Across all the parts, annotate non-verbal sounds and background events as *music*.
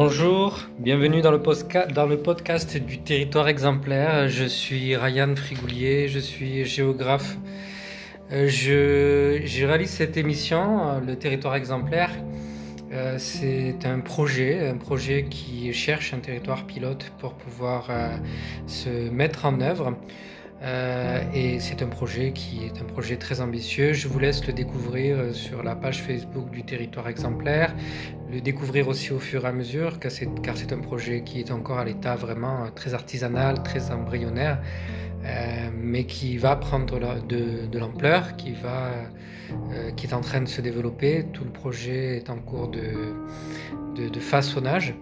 Bonjour, bienvenue dans le, podcast du territoire exemplaire. Je suis Ryan Frigoulier, je suis géographe. Euh, je, je réalise cette émission, le territoire exemplaire. Euh, c'est un projet, un projet qui cherche un territoire pilote pour pouvoir euh, se mettre en œuvre. Euh, et c'est un projet qui est un projet très ambitieux. Je vous laisse le découvrir euh, sur la page Facebook du territoire exemplaire, le découvrir aussi au fur et à mesure, car c'est un projet qui est encore à l'état vraiment euh, très artisanal, très embryonnaire, mais qui va prendre de, l'ampleur, qui, est en train de se développer. Tout le projet est en cours de façonnage.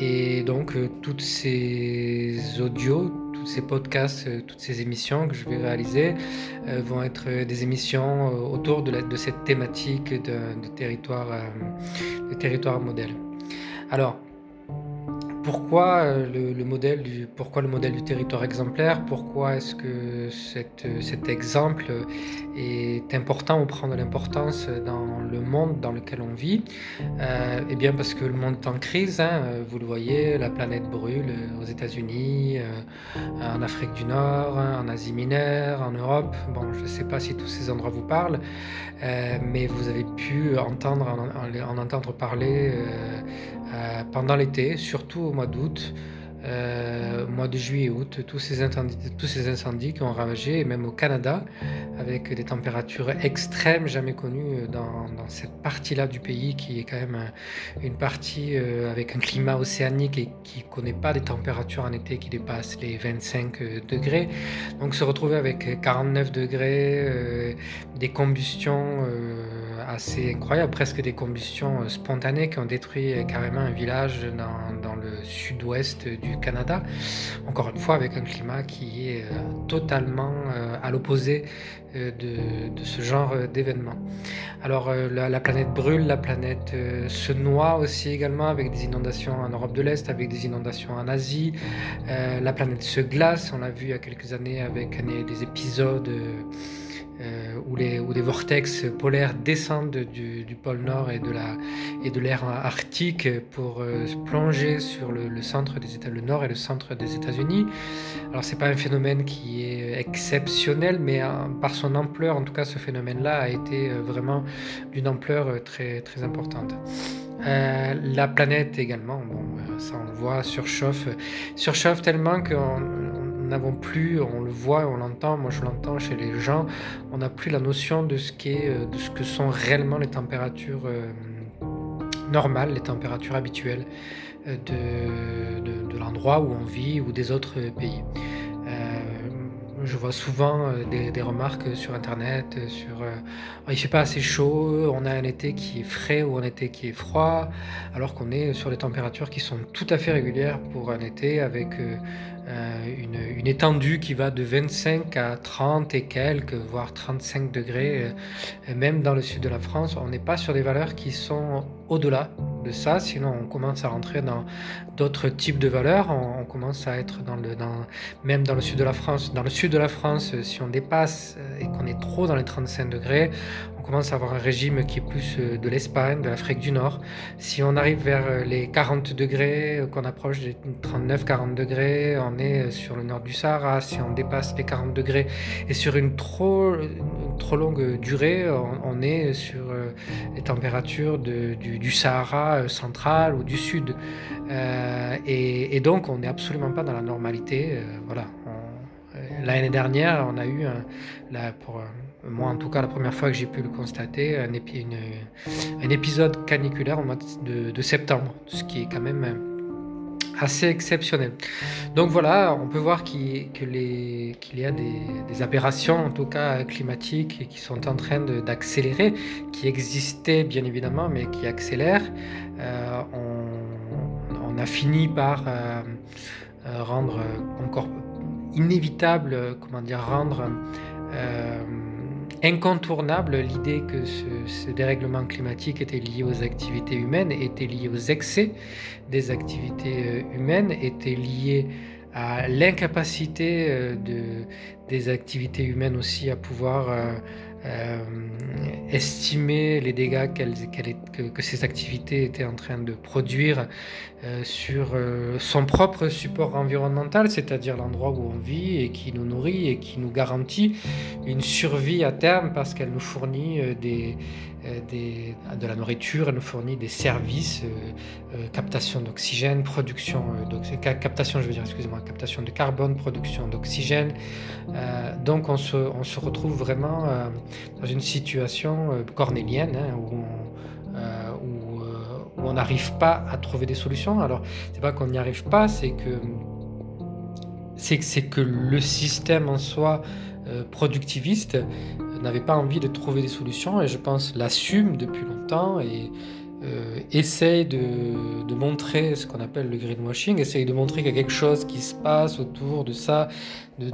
et donc, toutes ces audios, ces podcasts, euh, toutes ces émissions que je vais réaliser euh, vont être des émissions euh, autour de, de cette thématique de, territoire, de territoire modèle. Alors, pourquoi euh, le, modèle du, pourquoi le modèle du territoire exemplaire? Pourquoi est-ce que cet exemple est important ou prend de l'importance dans le monde dans lequel on vit? Euh, Eh bien parce que le monde est en crise, hein, vous le voyez, la planète brûle aux États-Unis, euh, en Afrique du Nord, en Asie mineure, en Europe. Bon, je ne sais pas si tous ces endroits vous parlent, mais vous avez pu entendre, en, entendre parler pendant l'été, surtout mois d'août, euh, mois de juillet et août, tous ces, incendies, tous ces incendies qui ont ravagé, et même au Canada, avec des températures extrêmes jamais connues dans, cette partie-là du pays, qui est quand même une partie euh, avec un climat océanique et qui ne connaît pas des températures en été qui dépassent les 25 euh, degrés. Donc se retrouver avec 49 degrés, des combustions assez incroyables, presque des combustions spontanées qui ont détruit carrément un village dans, dans le sud-ouest du Canada. Encore une fois, avec un climat qui est euh, totalement euh, à l'opposé euh, de, ce genre d'événement. Alors la, planète brûle, la planète se noie aussi également avec des inondations en Europe de l'Est, avec des inondations en Asie. la planète se glace, on l'a vu il y a quelques années avec des épisodes euh, où, les, où, des vortex polaires descendent du, pôle Nord et de, la, et de l'air arctique pour euh, plonger sur le, centre des États, le Nord et le centre des États-Unis. Alors c'est pas un phénomène qui est exceptionnel, mais euh, par son ampleur, en tout cas, ce phénomène-là a été vraiment d'une ampleur très très importante. la planète également, bon, ça on le voit, surchauffe, surchauffe tellement qu'on n'avons plus, on le voit, on l'entend, moi je l'entends chez les gens, on n'a plus la notion de ce, qu'est, euh, de ce que sont réellement les températures euh, normales, les températures habituelles euh, de, de, l'endroit où on vit ou des autres pays. je vois souvent des, remarques sur internet sur oh, il fait pas assez chaud, on a un été qui est frais ou un été qui est froid, alors qu'on est sur des températures qui sont tout à fait régulières pour un été avec euh, une, étendue qui va de 25 à 30 et quelques, voire 35 degrés, euh, même dans le sud de la France. On n'est pas sur des valeurs qui sont au-delà de ça, sinon on commence à rentrer dans d'autres types de valeurs. On, commence à être dans le, même dans le sud de la France. Dans le sud de la France, si on dépasse euh, et qu'on est trop dans les 35 degrés, commence à avoir un régime qui plus euh, de l'Espagne, de l'Afrique du Nord. Si on arrive vers euh, les 40 degrés, euh, qu'on approche des 39-40 degrés, on est sur le nord du Sahara. Si on dépasse les 40 degrés et sur une trop, trop longue durée, on, est sur les températures du, Sahara central ou du sud. et, donc, on n'est absolument pas dans la normalité. voilà. L'année dernière, on a eu, un, pour, moi en tout cas la première fois que j'ai pu le constater, un, épisode caniculaire au mois de, septembre, ce qui est quand même euh, assez exceptionnel. Donc voilà, on peut voir qu'il y a des, aberrations, en tout cas climatiques, qui sont en train d'accélérer, qui existaient bien évidemment, mais qui accélèrent. Euh, on, a fini par euh, rendre encore inévitable, comment dire, rendre incontournable l'idée que ce, dérèglement climatique était lié aux activités humaines, était lié aux excès des activités euh, humaines, était lié à l'incapacité euh, de, des activités humaines aussi à pouvoir euh, estimer les dégâts que, ces activités étaient en train de produire sur son propre support environnemental, c'est-à-dire l'endroit où on vit et qui nous nourrit et qui nous garantit une survie à terme parce qu'elle nous fournit des euh, de la nourriture, elle nous fournit des services, euh, euh, captation d'oxygène, production, captation, je veux dire, excusez-moi, captation de carbone, production d'oxygène. donc on se, on se, retrouve vraiment dans une situation cornélienne hein, où on n'arrive pas à trouver des solutions. Alors, c'est pas qu'on n'y arrive pas, c'est que c'est que le système en soi productiviste n'avait pas envie de trouver des solutions et je pense l'assume depuis longtemps et euh, essaye de, montrer ce qu'on appelle le greenwashing, essaye de montrer qu'il y a quelque chose qui se passe autour de ça, de,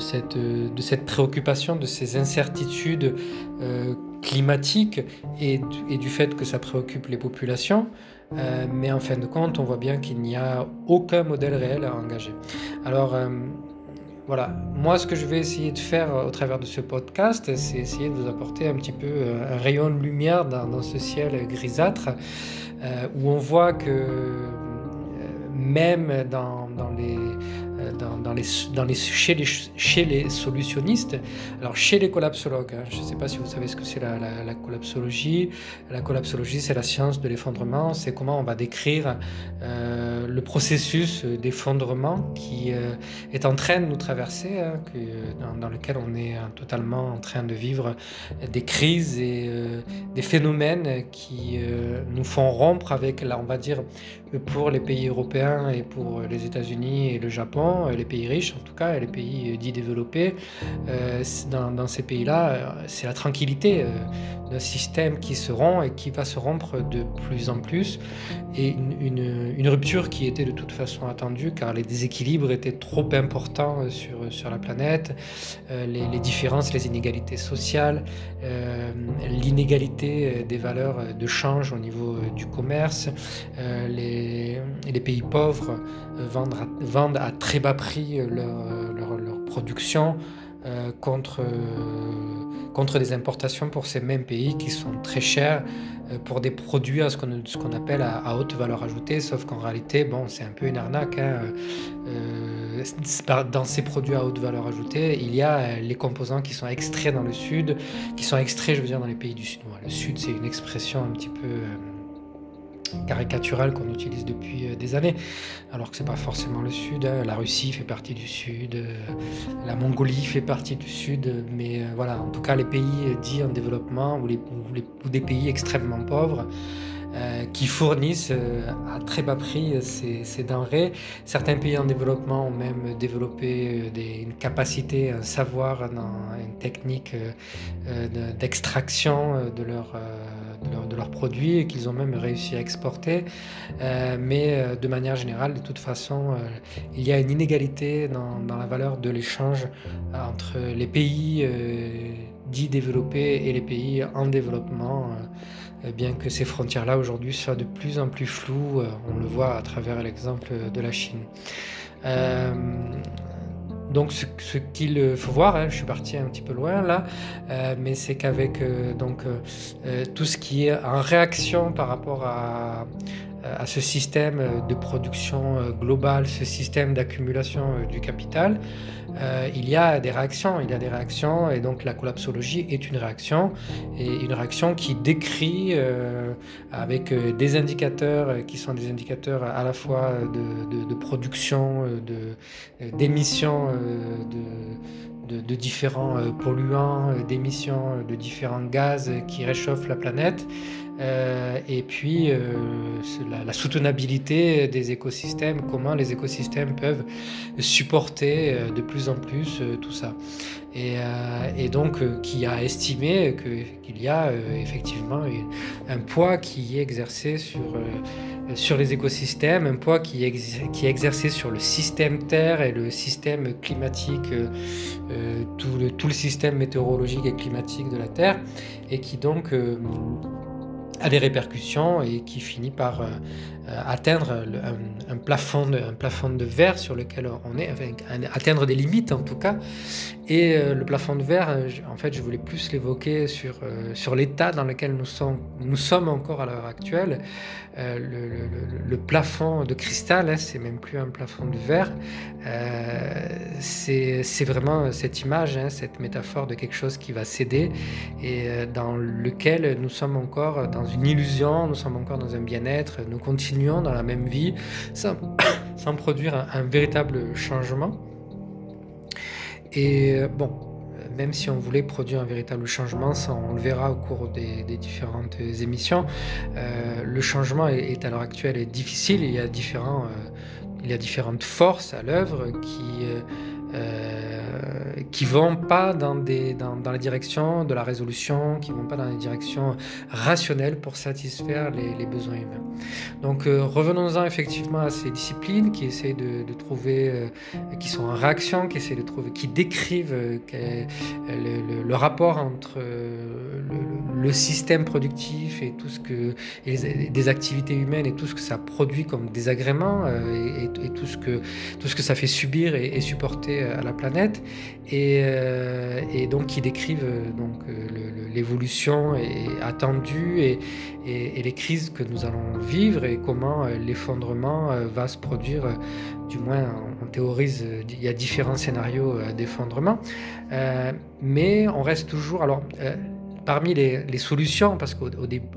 cette, préoccupation, de ces incertitudes euh, climatiques et, du fait que ça préoccupe les populations. Euh, mais en fin de compte, on voit bien qu'il n'y a aucun modèle réel à engager. Alors, euh, voilà, moi ce que je vais essayer de faire au travers de ce podcast, c'est essayer de vous apporter un petit peu euh, un rayon de lumière dans, ce ciel grisâtre, euh, où on voit que euh, même dans les euh, dans, les, chez, les, solutionnistes. Alors chez les collapsologues, hein, je ne sais pas si vous savez ce que c'est la, la, collapsologie. La collapsologie, c'est la science de l'effondrement. C'est comment on va décrire euh, le processus d'effondrement qui euh, est en train de nous traverser, hein, dans, lequel on est hein, totalement en train de vivre des crises et des phénomènes qui nous font rompre avec, là, on va dire, pour les pays européens et pour les États-Unis et le Japon, les pays riches en tout cas, les pays dits développés, euh, dans, ces pays-là, euh, c'est la tranquillité euh, d'un système qui se rompt et qui va se rompre de plus en plus, et une, rupture qui était de toute façon attendue car les déséquilibres étaient trop importants sur, sur la planète, les, différences, les inégalités sociales, l'inégalité des valeurs de change au niveau du commerce, les pays pauvres euh, vendent à, très bas prix euh, leur, leur, production euh, contre, contre des importations pour ces mêmes pays qui sont très chers pour des produits à ce qu'on appelle à, haute valeur ajoutée, sauf qu'en réalité, bon, c'est un peu une arnaque. Hein. dans ces produits à haute valeur ajoutée, il y a les composants qui sont extraits dans le sud, qui sont extraits, je veux dire, dans les pays du sud. le sud, c'est une expression un petit peu caricatural qu'on utilise depuis euh, des années, alors que c'est pas forcément le Sud. Hein. La Russie fait partie du Sud, euh, la Mongolie fait partie du Sud, mais euh, voilà, en tout cas les pays dits en développement ou, des pays extrêmement pauvres. qui fournissent à très bas prix ces, denrées. Certains pays en développement ont même développé une capacité, un savoir, une technique d'extraction de de, leurs produits et qu'ils ont même réussi à exporter. Euh, mais euh, de manière générale, de toute façon, euh, il y a une inégalité dans la valeur de l'échange entre les pays dits développés et les pays en développement bien que ces frontières-là aujourd'hui soient de plus en plus floues, on le voit à travers l'exemple de la Chine. Donc ce, qu'il faut voir, hein, je suis parti un petit peu loin là, euh, mais c'est qu'avec euh, donc euh, tout ce qui est en réaction par rapport à, à ce système de production globale, ce système d'accumulation du capital, il y a des réactions, il y a des réactions, et donc la collapsologie est une réaction, et une réaction qui décrit avec des indicateurs qui sont des indicateurs à la fois de, de production, d'émissions de, de, différents polluants, d'émissions de différents gaz qui réchauffent la planète, euh, et puis euh, la, soutenabilité des écosystèmes, comment les écosystèmes peuvent supporter euh, de plus en plus tout ça. Et, donc qui a estimé qu'il y a effectivement un poids qui est exercé sur, les écosystèmes, un poids qui est, exercé sur le système Terre et le système climatique, tout le système météorologique et climatique de la Terre, et qui donc a des répercussions et qui finit par euh, atteindre un, plafond de, un plafond de verre sur lequel on est, atteindre des limites en tout cas. Et euh, le plafond de verre, euh, en fait, je voulais plus l'évoquer sur, sur l'état dans lequel nous sommes, nous sommes encore à l'heure actuelle. le, plafond de cristal, hein, c'est même plus un plafond de verre. c'est vraiment cette image, hein, cette métaphore de quelque chose qui va céder et dans lequel nous sommes encore dans une illusion, nous sommes encore dans un bien-être, nous continuons dans la même vie sans, *coughs* produire un véritable changement. Et euh, bon, même si on voulait produire un véritable changement, ça on le verra au cours des, différentes émissions, euh, le changement est, à l'heure actuelle difficile. Il y a, différents, euh, il y a différentes forces à l'œuvre qui euh, qui vont pas dans, des, dans, dans, la direction de la résolution, qui vont pas dans la direction rationnelle pour satisfaire les, besoins humains. Donc euh, revenons-en effectivement à ces disciplines qui essayent de, trouver, euh, qui sont en réaction, qui essayent de trouver, qui décrivent le, le, rapport entre le, système productif et tout ce que et des activités humaines et tout ce que ça produit comme désagrément et, et, tout ce que tout ce que ça fait subir et, supporter euh, à la planète et, euh, et donc qui décrivent euh, donc l'évolution attendue et, les crises que nous allons vivre et comment l'effondrement va se produire. Du moins, on théorise, il y a différents scénarios d'effondrement, mais on reste toujours. Alors, parmi les, solutions, parce qu'au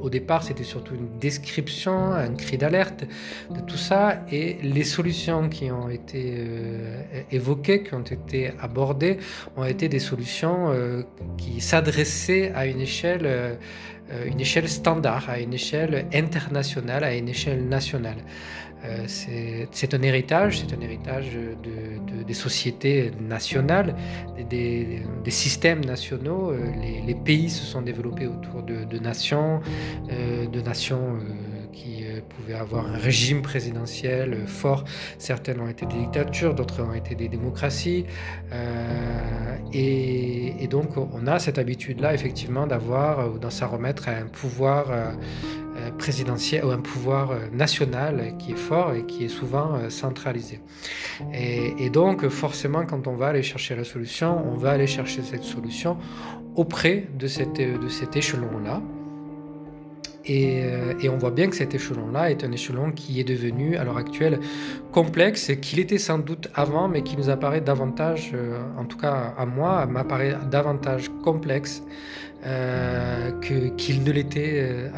au, départ c'était surtout une description, un cri d'alerte de tout ça, et les solutions qui ont été euh, évoquées, qui ont été abordées, ont été des solutions euh, qui s'adressaient à euh, une échelle standard, à une échelle internationale, à une échelle nationale. Euh, c'est un héritage, c'est un héritage de, des sociétés nationales, des, systèmes nationaux. Euh, les, pays se sont développés autour de, nations, euh, de nations qui pouvaient avoir un régime présidentiel fort. Certaines ont été des dictatures, d'autres ont été des démocraties. Et, et, donc on a cette habitude-là, effectivement, d'avoir ou d'en s'en remettre à un pouvoir euh, présidentiel ou un pouvoir euh, national qui est fort et qui est souvent euh, centralisé. Et, donc forcément quand on va aller chercher la solution, on va aller chercher cette solution auprès de cet échelon-là. Et, et, on voit bien que cet échelon-là est un échelon qui est devenu à l'heure actuelle complexe, qu'il était sans doute avant, mais qui nous apparaît davantage, en tout cas à moi, m'apparaît davantage complexe euh, qu'il ne l'était euh,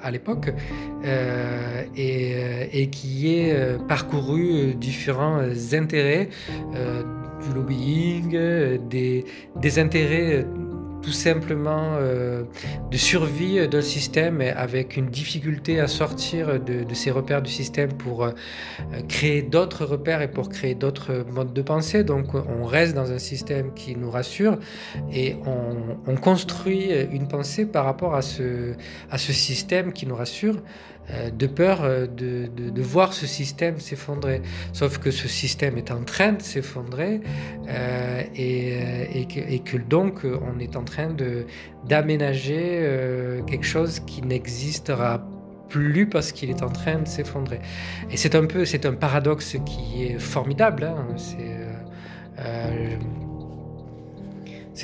à, l'époque euh, et, qui est parcouru différents intérêts du lobbying, des intérêts tout simplement euh, de survie d'un système avec une difficulté à sortir de, ces repères du système pour euh, créer d'autres repères et pour créer d'autres modes de pensée. Donc on reste dans un système qui nous rassure et on, construit une pensée par rapport à ce, à ce système qui nous rassure. Euh, de peur euh, de, de, voir ce système s'effondrer. Sauf que ce système est en train de s'effondrer euh, et, et, que, donc on est en train d'aménager quelque chose qui n'existera plus parce qu'il est en train de s'effondrer. Et c'est un peu, c'est un paradoxe qui est formidable. Hein. C'est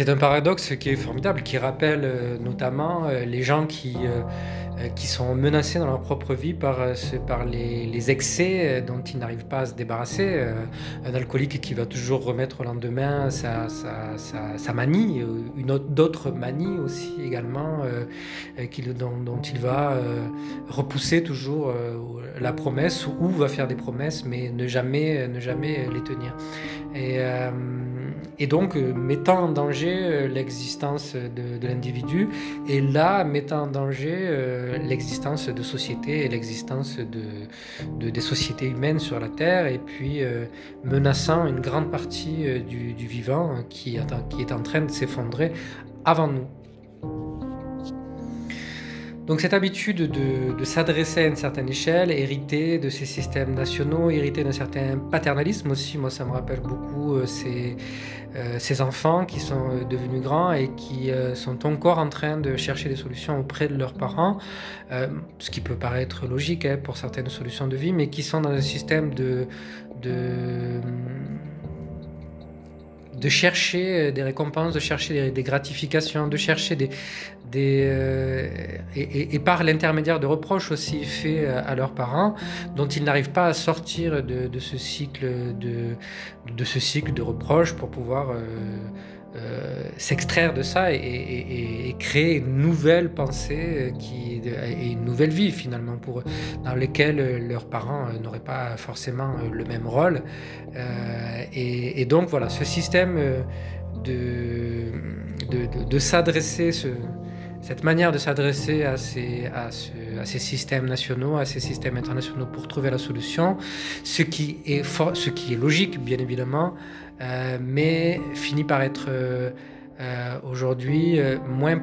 un paradoxe qui est formidable, qui rappelle notamment les gens qui euh, qui sont menacés dans leur propre vie par, euh, par les, excès euh, dont ils n'arrivent pas à se débarrasser. Un alcoolique qui va toujours remettre au lendemain sa, sa, sa, manie, une autre, d'autres manies aussi également, qui, dont, dont, il va repousser toujours la promesse ou va faire des promesses mais ne jamais, ne jamais les tenir. Et donc mettant en danger l'existence de, l'individu et là mettant en danger l'existence de sociétés et l'existence de, des sociétés humaines sur la Terre, et puis euh, menaçant une grande partie euh, du, vivant qui est en train de s'effondrer avant nous. Donc cette habitude de, s'adresser à une certaine échelle, héritée de ces systèmes nationaux, héritée d'un certain paternalisme aussi, moi ça me rappelle beaucoup euh, ces, euh, ces, enfants qui sont euh, devenus grands et qui sont encore en train de chercher des solutions auprès de leurs parents, ce qui peut paraître logique hein, pour certaines solutions de vie, mais qui sont dans un système de de chercher des récompenses, de chercher des, gratifications, de chercher des... des et, par l'intermédiaire de reproches aussi faits à leurs parents, dont ils n'arrivent pas à sortir de, ce cycle de, de ce cycle de reproches pour pouvoir euh, s'extraire de ça et, créer une nouvelle pensée euh, qui, et une nouvelle vie finalement pour dans lesquelles euh, leurs parents n'auraient pas forcément le même rôle. et, donc voilà, ce système de, de, s'adresser, cette manière de s'adresser à ces, systèmes nationaux, à ces systèmes internationaux pour trouver la solution, ce qui est, ce qui est logique bien évidemment, euh, mais finit par être euh, euh, aujourd'hui moins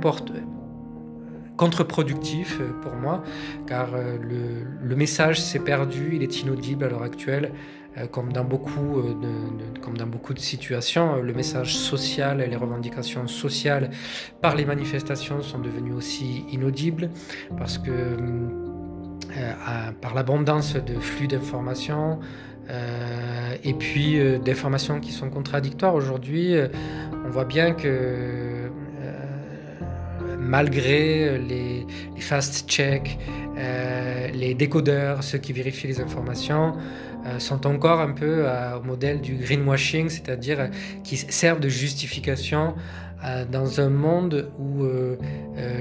contre-productif pour moi, car le, message s'est perdu, il est inaudible à l'heure actuelle, comme, dans beaucoup de, comme dans beaucoup de situations. Le message social et les revendications sociales par les manifestations sont devenues aussi inaudibles, parce que par l'abondance de flux d'informations, euh, et puis euh, des formations qui sont contradictoires aujourd'hui. Euh, on voit bien que malgré les, fast-checks, les décodeurs, ceux qui vérifient les informations, sont encore un peu au modèle du greenwashing, c'est-à-dire qui servent de justification dans un monde où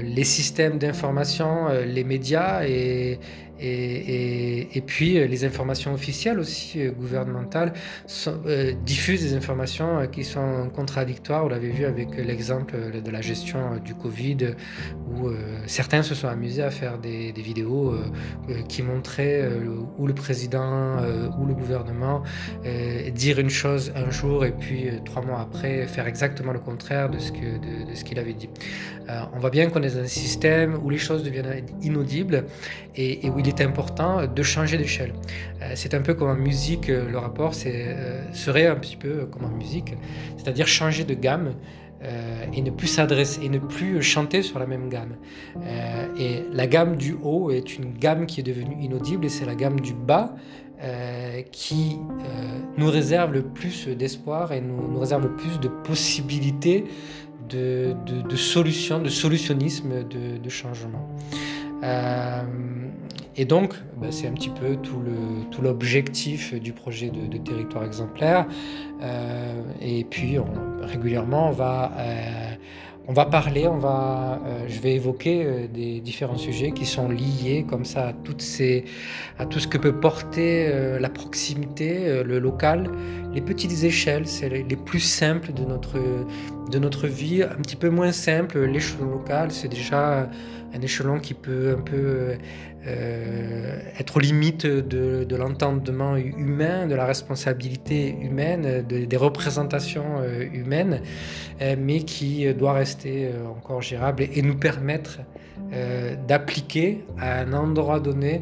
les systèmes d'information, les médias et, et, puis euh, les informations officielles aussi euh, gouvernementales euh, diffusent des informations qui sont contradictoires. On l'avait vu avec l'exemple de la gestion du Covid où certains se sont amusés à faire des, vidéos qui montraient où le président ou le gouvernement dire une chose un jour et puis trois mois après faire exactement le contraire de ce qu'il avait dit. on voit bien qu'on est dans un système où les choses deviennent inaudibles et, et où il est important de changer d'échelle. Euh, c'est un peu comme en musique, euh, le rapport euh, serait un petit peu comme en musique, c'est-à-dire changer de gamme. et ne plus s'adresser et ne plus chanter sur la même gamme. et la gamme du haut est une gamme qui est devenue inaudible et c'est la gamme du bas qui nous réserve le plus d'espoir et nous, réserve le plus de possibilités de, de, solutions, de solutionnisme, de, de changement. Euh, et donc, bah, c'est un petit peu tout l'objectif du projet de, territoire exemplaire. Euh, et puis, régulièrement, on va, euh, on va parler, on va, je vais évoquer des différents sujets qui sont liés comme ça à, tout ce que peut porter la proximité, le local, les petites échelles, c'est les, plus simples de notre, de notre vie, un petit peu moins simple. L'échelon local, c'est déjà un échelon qui peut un peu euh, être limite de, de l'entendement humain, de la responsabilité humaine, des représentations euh, humaines, euh, mais qui doit rester encore gérable et, nous permettre d'appliquer à un endroit donné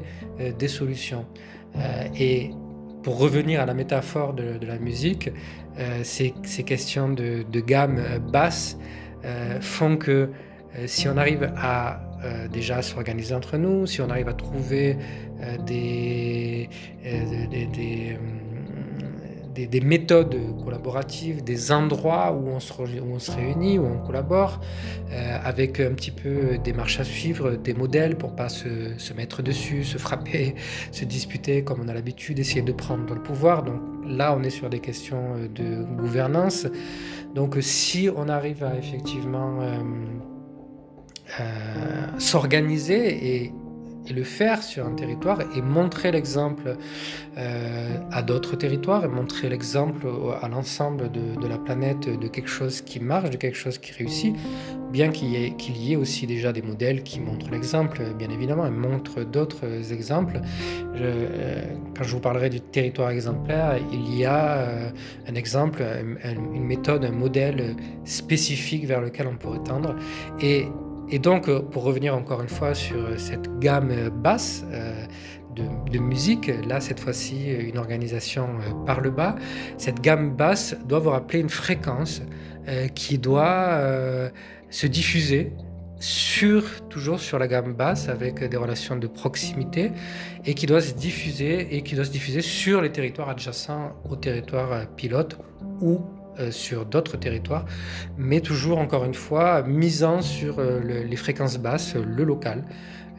des solutions. et pour revenir à la métaphore de, la musique, ces, questions de gamme basse font que si on arrive à euh, déjà s'organiser entre nous, si on arrive à trouver euh, des, euh, des, des, méthodes collaboratives, des endroits où on se, réunit, où on collabore, avec un petit peu des marches à suivre, des modèles pour pas se, se, mettre dessus, se frapper, se disputer comme on a l'habitude, essayer de prendre le pouvoir. Donc là, on est sur des questions de gouvernance. Donc si on arrive à effectivement euh, s'organiser et, le faire sur un territoire et montrer l'exemple euh, à d'autres territoires et montrer l'exemple à l'ensemble de, la planète de quelque chose qui marche, de quelque chose qui réussit, bien qu'il y, y, ait aussi déjà des modèles qui montrent l'exemple, bien évidemment, et montrent d'autres exemples. Euh, quand je vous parlerai du territoire exemplaire, il y a un exemple, une méthode, un modèle spécifique vers lequel on pourrait tendre. Et et donc, euh, pour revenir encore une fois sur euh, cette gamme basse euh, de, musique, là cette fois-ci une organisation par le bas, cette gamme basse doit vous rappeler une fréquence qui doit se diffuser sur, toujours sur la gamme basse avec des relations de proximité et qui doit se diffuser et qui doit se diffuser sur les territoires adjacents au territoire pilote ou sur d'autres territoires, mais toujours encore une fois misant sur les fréquences basses, le local,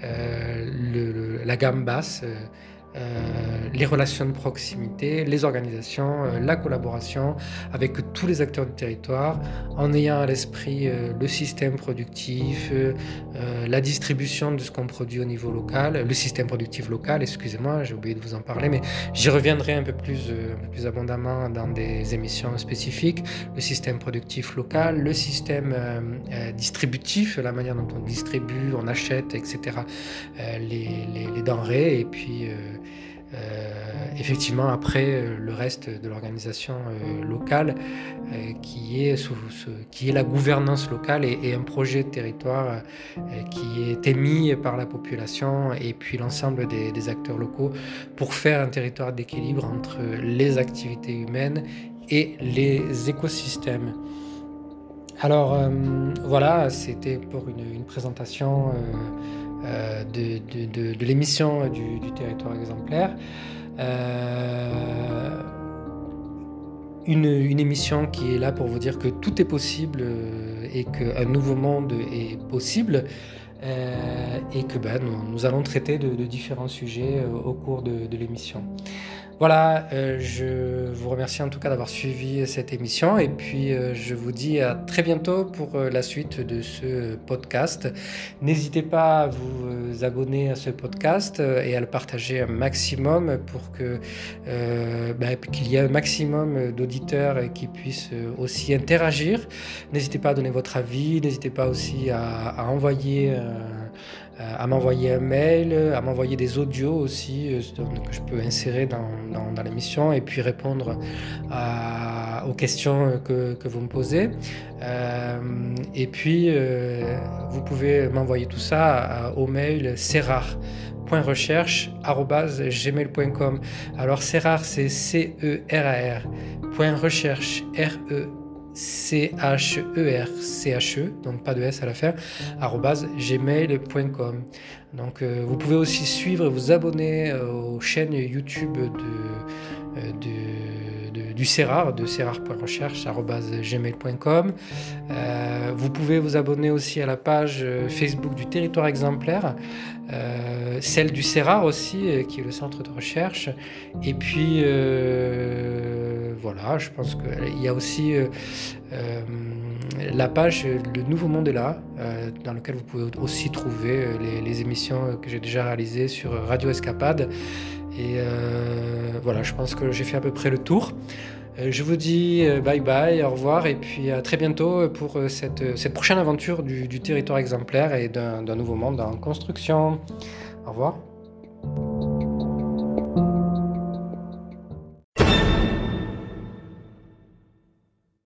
la gamme basse. Euh, les relations de proximité, les organisations, euh, la collaboration avec tous les acteurs du territoire, en ayant à l'esprit euh, le système productif, la distribution de ce qu'on produit au niveau local, le système productif local, excusez-moi, j'ai oublié de vous en parler, mais j'y reviendrai un peu, plus, plus abondamment dans des émissions spécifiques, le système productif local, le système distributif, la manière dont on distribue, on achète, etc., les, les, denrées, et puis effectivement, après, euh, le reste de l'organisation euh, locale, qui, est qui est la gouvernance locale et, un projet de territoire qui est émis par la population et puis l'ensemble des, acteurs locaux pour faire un territoire d'équilibre entre les activités humaines et les écosystèmes. Alors voilà, c'était pour une, présentation euh, de, l'émission du, territoire exemplaire. Euh, une, émission qui est là pour vous dire que tout est possible euh, et qu'un nouveau monde est possible. et que ben, nous, allons traiter de, différents sujets au cours de l'émission. Voilà, euh, je vous remercie en tout cas d'avoir suivi cette émission et puis euh, je vous dis à très bientôt pour euh, la suite de ce podcast. N'hésitez pas à vous abonner à ce podcast et à le partager un maximum pour que bah, qu'il y ait un maximum d'auditeurs qui puissent aussi interagir. N'hésitez pas à donner votre avis, n'hésitez pas aussi à, envoyer à m'envoyer un mail, à m'envoyer des audios aussi euh, que je peux insérer dans, dans, l'émission et puis répondre aux questions que, vous me posez. Euh, et puis, vous pouvez m'envoyer tout ça au mail c'est Alors c'est c'est C-E-R-A-R. Point recherche, R-E C-H-E-R-C-H-E, donc pas de S à la fin, gmail.com. Donc euh, vous pouvez aussi suivre et vous abonner euh, aux chaînes YouTube de, euh, du Serrar, de serrar.recherche.gmail.com. vous pouvez vous abonner aussi à la page Facebook du territoire exemplaire, celle du Serrar aussi, qui est le centre de recherche. Et puis voilà, je pense qu'il y a aussi euh, euh, la page Le Nouveau Monde est là, euh, dans lequel vous pouvez aussi trouver les, émissions que j'ai déjà réalisées sur Radio Escapade. Et voilà, je pense que j'ai fait à peu près le tour. Je vous dis bye bye, au revoir et puis à très bientôt pour cette, cette prochaine aventure du territoire exemplaire et d'un nouveau monde en construction. Au revoir.